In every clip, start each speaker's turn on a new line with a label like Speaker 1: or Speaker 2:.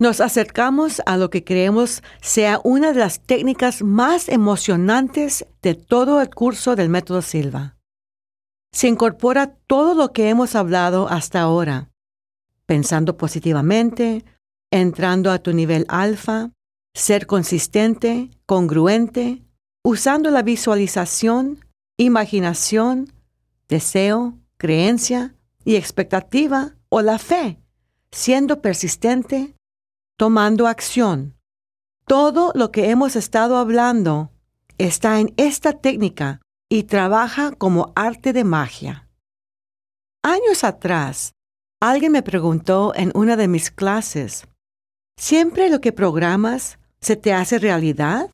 Speaker 1: Nos acercamos a lo que creemos sea una de las técnicas más emocionantes de todo el curso del método Silva. Se incorpora todo lo que hemos hablado hasta ahora, pensando positivamente, entrando a tu nivel alfa, ser consistente, congruente, usando la visualización, imaginación, deseo, creencia y expectativa o la fe, siendo persistente, tomando acción. Todo lo que hemos estado hablando está en esta técnica y trabaja como arte de magia. Años atrás, alguien me preguntó en una de mis clases, ¿siempre lo que programas se te hace realidad?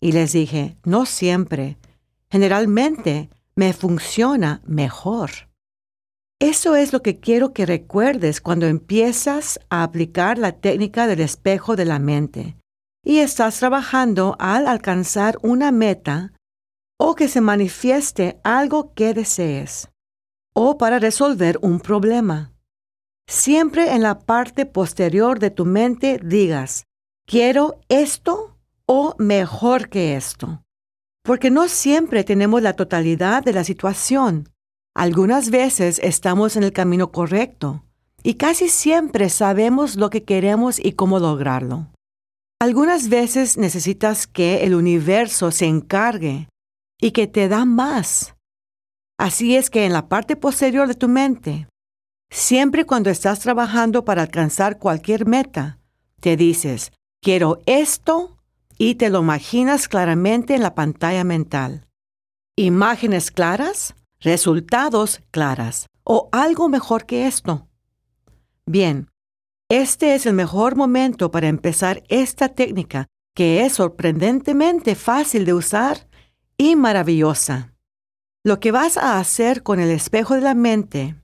Speaker 1: Y les dije, no siempre. Generalmente me funciona mejor. Eso es lo que quiero que recuerdes cuando empiezas a aplicar la técnica del espejo de la mente y estás trabajando al alcanzar una meta o que se manifieste algo que desees o para resolver un problema. Siempre en la parte posterior de tu mente digas, quiero esto o mejor que esto. Porque no siempre tenemos la totalidad de la situación algunas veces estamos en el camino correcto y casi siempre sabemos lo que queremos y cómo lograrlo. Algunas veces necesitas que el universo se encargue y que te da más. Así es que en la parte posterior de tu mente, siempre cuando estás trabajando para alcanzar cualquier meta, te dices, quiero esto y te lo imaginas claramente en la pantalla mental. Imágenes claras resultados claras o algo mejor que esto. Bien, este es el mejor momento para empezar esta técnica que es sorprendentemente fácil de usar y maravillosa. Lo que vas a hacer con el espejo de la mente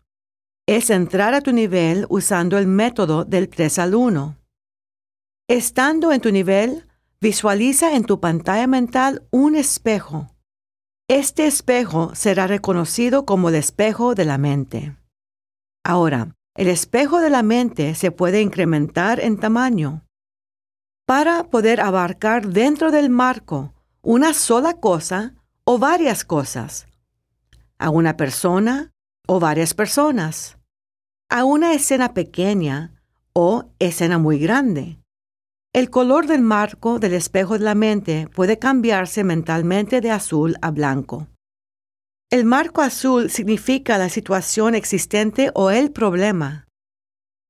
Speaker 1: es entrar a tu nivel usando el método del 3 al 1. Estando en tu nivel, visualiza en tu pantalla mental un espejo este espejo será reconocido como el espejo de la mente. Ahora, el espejo de la mente se puede incrementar en tamaño para poder abarcar dentro del marco una sola cosa o varias cosas, a una persona o varias personas, a una escena pequeña o escena muy grande, el color del marco del espejo de la mente puede cambiarse mentalmente de azul a blanco. El marco azul significa la situación existente o el problema.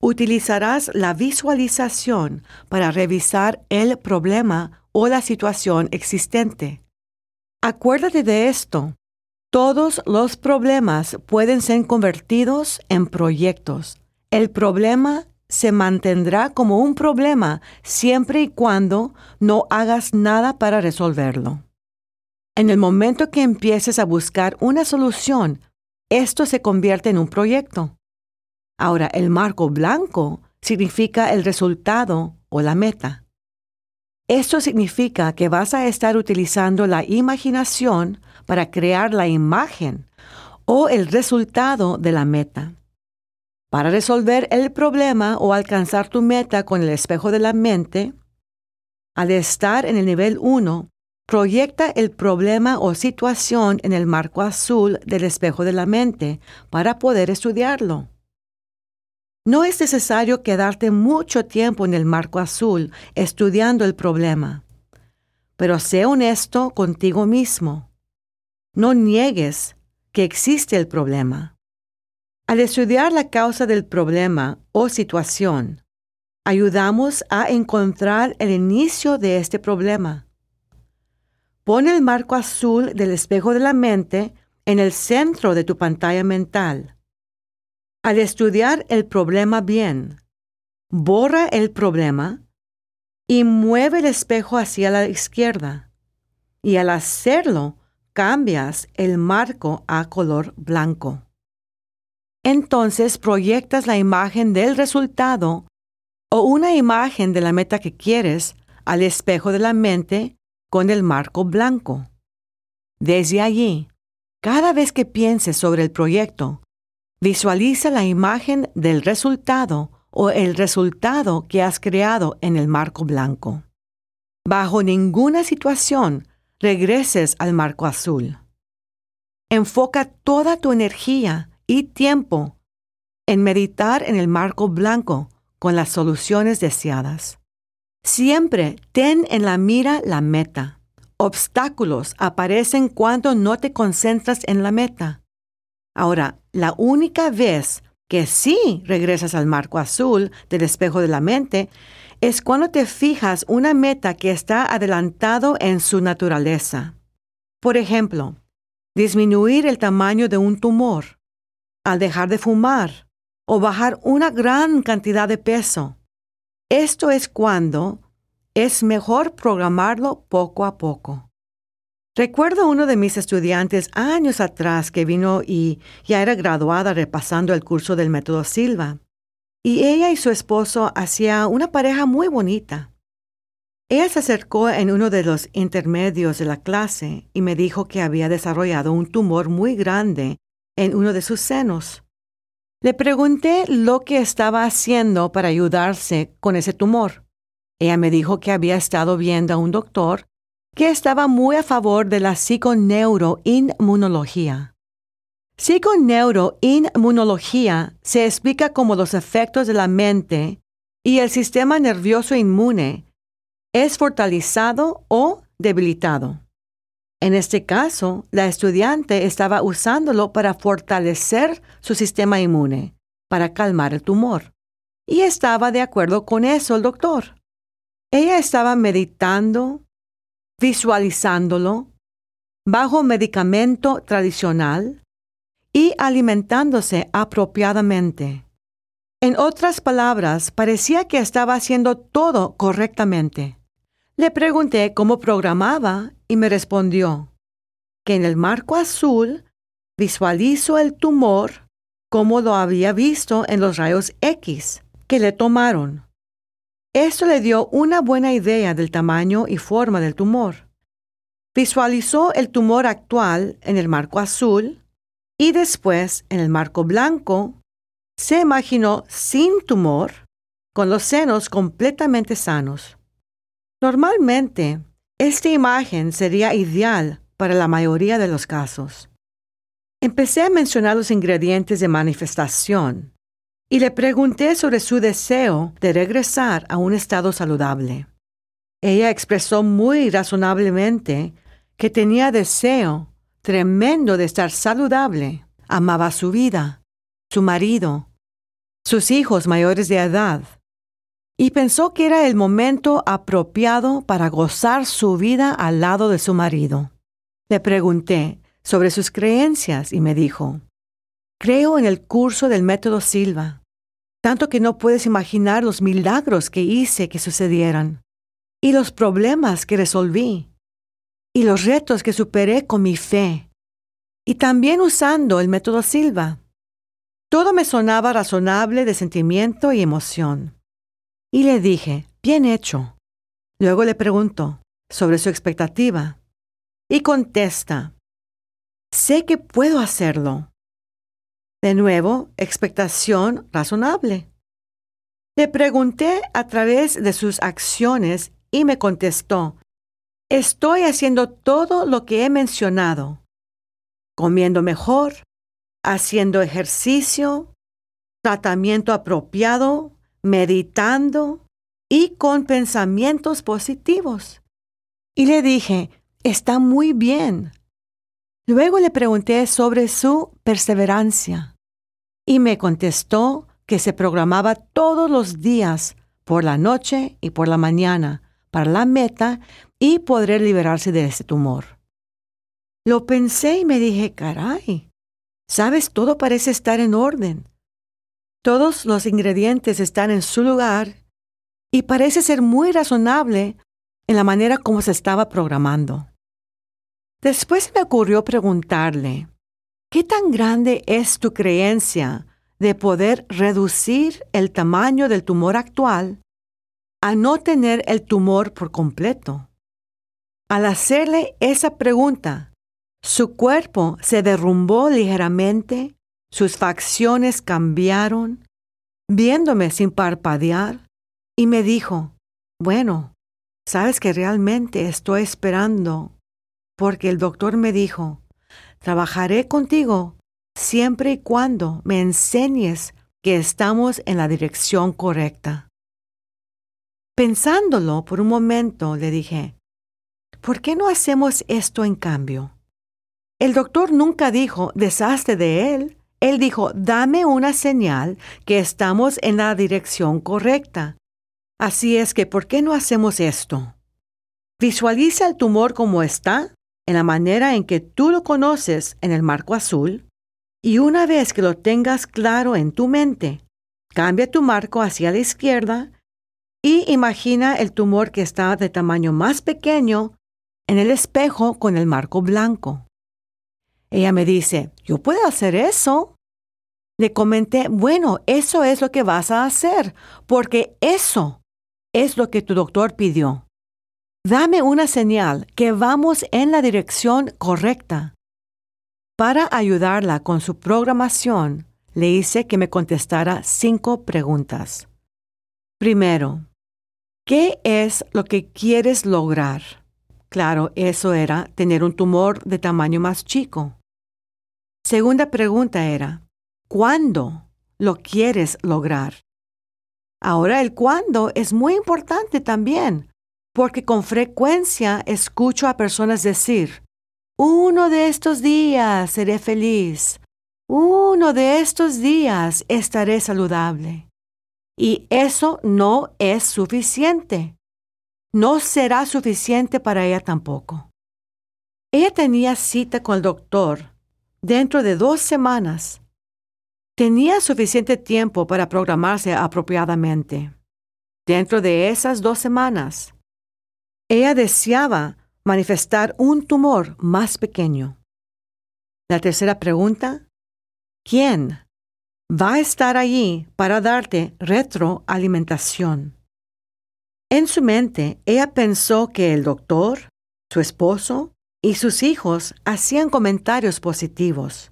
Speaker 1: Utilizarás la visualización para revisar el problema o la situación existente. Acuérdate de esto. Todos los problemas pueden ser convertidos en proyectos. El problema se mantendrá como un problema siempre y cuando no hagas nada para resolverlo. En el momento que empieces a buscar una solución, esto se convierte en un proyecto. Ahora, el marco blanco significa el resultado o la meta. Esto significa que vas a estar utilizando la imaginación para crear la imagen o el resultado de la meta. Para resolver el problema o alcanzar tu meta con el espejo de la mente, al estar en el nivel 1, proyecta el problema o situación en el marco azul del espejo de la mente para poder estudiarlo. No es necesario quedarte mucho tiempo en el marco azul estudiando el problema, pero sé honesto contigo mismo. No niegues que existe el problema. Al estudiar la causa del problema o situación, ayudamos a encontrar el inicio de este problema. Pon el marco azul del espejo de la mente en el centro de tu pantalla mental. Al estudiar el problema bien, borra el problema y mueve el espejo hacia la izquierda. Y al hacerlo, cambias el marco a color blanco entonces proyectas la imagen del resultado o una imagen de la meta que quieres al espejo de la mente con el marco blanco. Desde allí, cada vez que pienses sobre el proyecto, visualiza la imagen del resultado o el resultado que has creado en el marco blanco. Bajo ninguna situación regreses al marco azul. Enfoca toda tu energía y tiempo en meditar en el marco blanco con las soluciones deseadas. Siempre ten en la mira la meta. Obstáculos aparecen cuando no te concentras en la meta. Ahora, la única vez que sí regresas al marco azul del espejo de la mente es cuando te fijas una meta que está adelantado en su naturaleza. Por ejemplo, disminuir el tamaño de un tumor, al dejar de fumar o bajar una gran cantidad de peso. Esto es cuando es mejor programarlo poco a poco. Recuerdo uno de mis estudiantes años atrás que vino y ya era graduada repasando el curso del método Silva. Y ella y su esposo hacían una pareja muy bonita. Ella se acercó en uno de los intermedios de la clase y me dijo que había desarrollado un tumor muy grande en uno de sus senos. Le pregunté lo que estaba haciendo para ayudarse con ese tumor. Ella me dijo que había estado viendo a un doctor que estaba muy a favor de la psiconeuroinmunología. Psiconeuroinmunología se explica como los efectos de la mente y el sistema nervioso inmune es fortalecido o debilitado. En este caso, la estudiante estaba usándolo para fortalecer su sistema inmune, para calmar el tumor. Y estaba de acuerdo con eso el doctor. Ella estaba meditando, visualizándolo, bajo medicamento tradicional y alimentándose apropiadamente. En otras palabras, parecía que estaba haciendo todo correctamente. Le pregunté cómo programaba y me respondió que en el marco azul visualizo el tumor como lo había visto en los rayos X que le tomaron. Esto le dio una buena idea del tamaño y forma del tumor. Visualizó el tumor actual en el marco azul y después en el marco blanco. Se imaginó sin tumor, con los senos completamente sanos. Normalmente, esta imagen sería ideal para la mayoría de los casos. Empecé a mencionar los ingredientes de manifestación y le pregunté sobre su deseo de regresar a un estado saludable. Ella expresó muy razonablemente que tenía deseo tremendo de estar saludable, amaba su vida, su marido, sus hijos mayores de edad, y pensó que era el momento apropiado para gozar su vida al lado de su marido. Le pregunté sobre sus creencias y me dijo, Creo en el curso del método Silva, tanto que no puedes imaginar los milagros que hice que sucedieran, y los problemas que resolví, y los retos que superé con mi fe, y también usando el método Silva. Todo me sonaba razonable de sentimiento y emoción. Y le dije, bien hecho. Luego le pregunto sobre su expectativa. Y contesta, sé que puedo hacerlo. De nuevo, expectación razonable. Le pregunté a través de sus acciones y me contestó, estoy haciendo todo lo que he mencionado, comiendo mejor, haciendo ejercicio, tratamiento apropiado, meditando y con pensamientos positivos. Y le dije, está muy bien. Luego le pregunté sobre su perseverancia y me contestó que se programaba todos los días, por la noche y por la mañana, para la meta y poder liberarse de ese tumor. Lo pensé y me dije, caray, sabes, todo parece estar en orden. Todos los ingredientes están en su lugar y parece ser muy razonable en la manera como se estaba programando. Después me ocurrió preguntarle, ¿qué tan grande es tu creencia de poder reducir el tamaño del tumor actual a no tener el tumor por completo? Al hacerle esa pregunta, su cuerpo se derrumbó ligeramente sus facciones cambiaron viéndome sin parpadear, y me dijo, bueno, sabes que realmente estoy esperando, porque el doctor me dijo, trabajaré contigo siempre y cuando me enseñes que estamos en la dirección correcta. Pensándolo por un momento, le dije, ¿por qué no hacemos esto en cambio? El doctor nunca dijo, deshazte de él. Él dijo, dame una señal que estamos en la dirección correcta. Así es que, ¿por qué no hacemos esto? Visualiza el tumor como está, en la manera en que tú lo conoces en el marco azul, y una vez que lo tengas claro en tu mente, cambia tu marco hacia la izquierda y imagina el tumor que está de tamaño más pequeño en el espejo con el marco blanco. Ella me dice, yo puedo hacer eso. Le comenté, bueno, eso es lo que vas a hacer, porque eso es lo que tu doctor pidió. Dame una señal que vamos en la dirección correcta. Para ayudarla con su programación, le hice que me contestara cinco preguntas. Primero, ¿qué es lo que quieres lograr? Claro, eso era tener un tumor de tamaño más chico. Segunda pregunta era, ¿cuándo lo quieres lograr? Ahora el cuándo es muy importante también, porque con frecuencia escucho a personas decir, uno de estos días seré feliz, uno de estos días estaré saludable. Y eso no es suficiente no será suficiente para ella tampoco. Ella tenía cita con el doctor dentro de dos semanas. Tenía suficiente tiempo para programarse apropiadamente. Dentro de esas dos semanas, ella deseaba manifestar un tumor más pequeño. La tercera pregunta, ¿quién va a estar allí para darte retroalimentación? En su mente, ella pensó que el doctor, su esposo y sus hijos hacían comentarios positivos.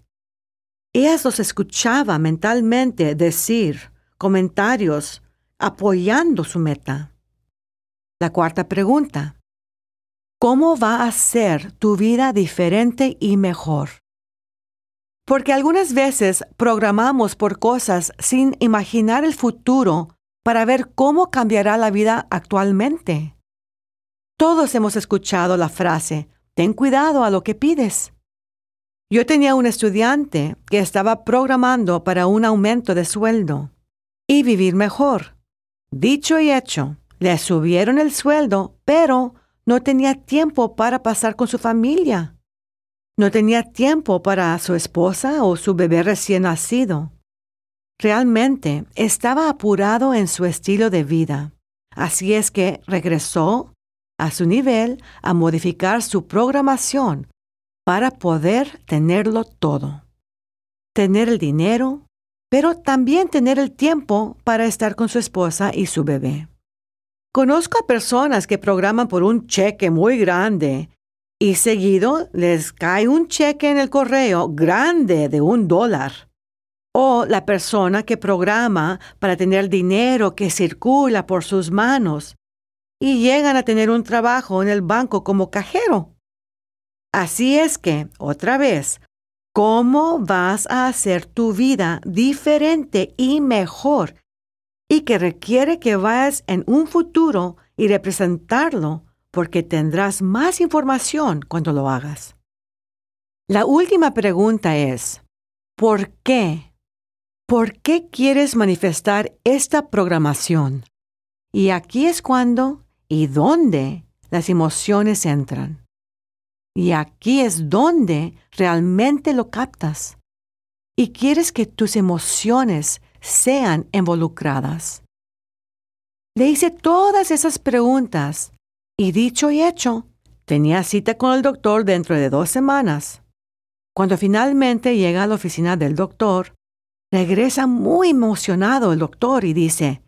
Speaker 1: Ella los escuchaba mentalmente decir comentarios apoyando su meta. La cuarta pregunta. ¿Cómo va a ser tu vida diferente y mejor? Porque algunas veces programamos por cosas sin imaginar el futuro para ver cómo cambiará la vida actualmente. Todos hemos escuchado la frase, ten cuidado a lo que pides. Yo tenía un estudiante que estaba programando para un aumento de sueldo y vivir mejor. Dicho y hecho, le subieron el sueldo, pero no tenía tiempo para pasar con su familia. No tenía tiempo para su esposa o su bebé recién nacido. Realmente estaba apurado en su estilo de vida, así es que regresó a su nivel a modificar su programación para poder tenerlo todo. Tener el dinero, pero también tener el tiempo para estar con su esposa y su bebé. Conozco a personas que programan por un cheque muy grande y seguido les cae un cheque en el correo grande de un dólar o la persona que programa para tener dinero que circula por sus manos y llegan a tener un trabajo en el banco como cajero. Así es que, otra vez, ¿cómo vas a hacer tu vida diferente y mejor y que requiere que vayas en un futuro y representarlo porque tendrás más información cuando lo hagas? La última pregunta es, ¿por qué ¿Por qué quieres manifestar esta programación? Y aquí es cuando y dónde las emociones entran. Y aquí es donde realmente lo captas. Y quieres que tus emociones sean involucradas. Le hice todas esas preguntas y dicho y hecho, tenía cita con el doctor dentro de dos semanas. Cuando finalmente llega a la oficina del doctor, Regresa muy emocionado el doctor y dice,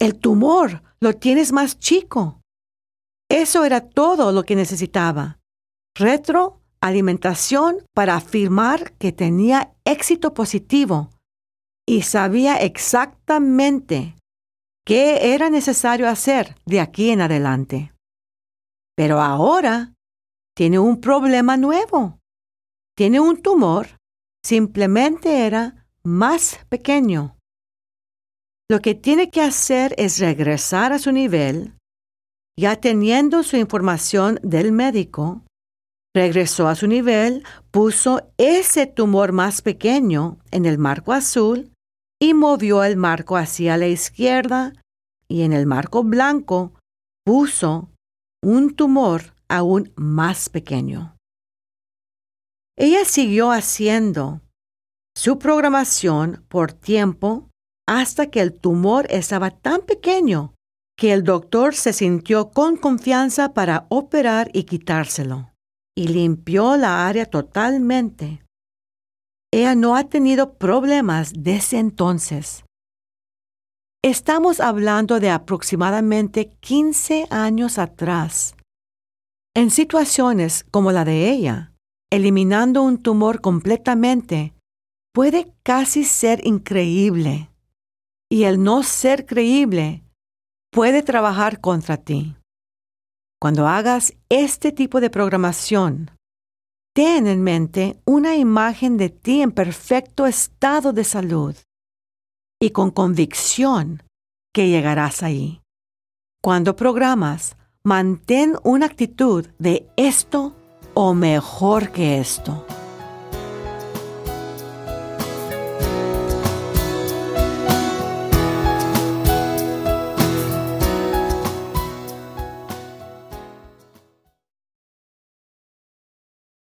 Speaker 1: el tumor lo tienes más chico. Eso era todo lo que necesitaba. Retroalimentación para afirmar que tenía éxito positivo y sabía exactamente qué era necesario hacer de aquí en adelante. Pero ahora tiene un problema nuevo. Tiene un tumor, simplemente era más pequeño. Lo que tiene que hacer es regresar a su nivel, ya teniendo su información del médico, regresó a su nivel, puso ese tumor más pequeño en el marco azul y movió el marco hacia la izquierda y en el marco blanco puso un tumor aún más pequeño. Ella siguió haciendo su programación por tiempo hasta que el tumor estaba tan pequeño que el doctor se sintió con confianza para operar y quitárselo, y limpió la área totalmente. Ella no ha tenido problemas desde entonces. Estamos hablando de aproximadamente 15 años atrás. En situaciones como la de ella, eliminando un tumor completamente puede casi ser increíble. Y el no ser creíble puede trabajar contra ti. Cuando hagas este tipo de programación, ten en mente una imagen de ti en perfecto estado de salud y con convicción que llegarás ahí. Cuando programas, mantén una actitud de esto o mejor que esto.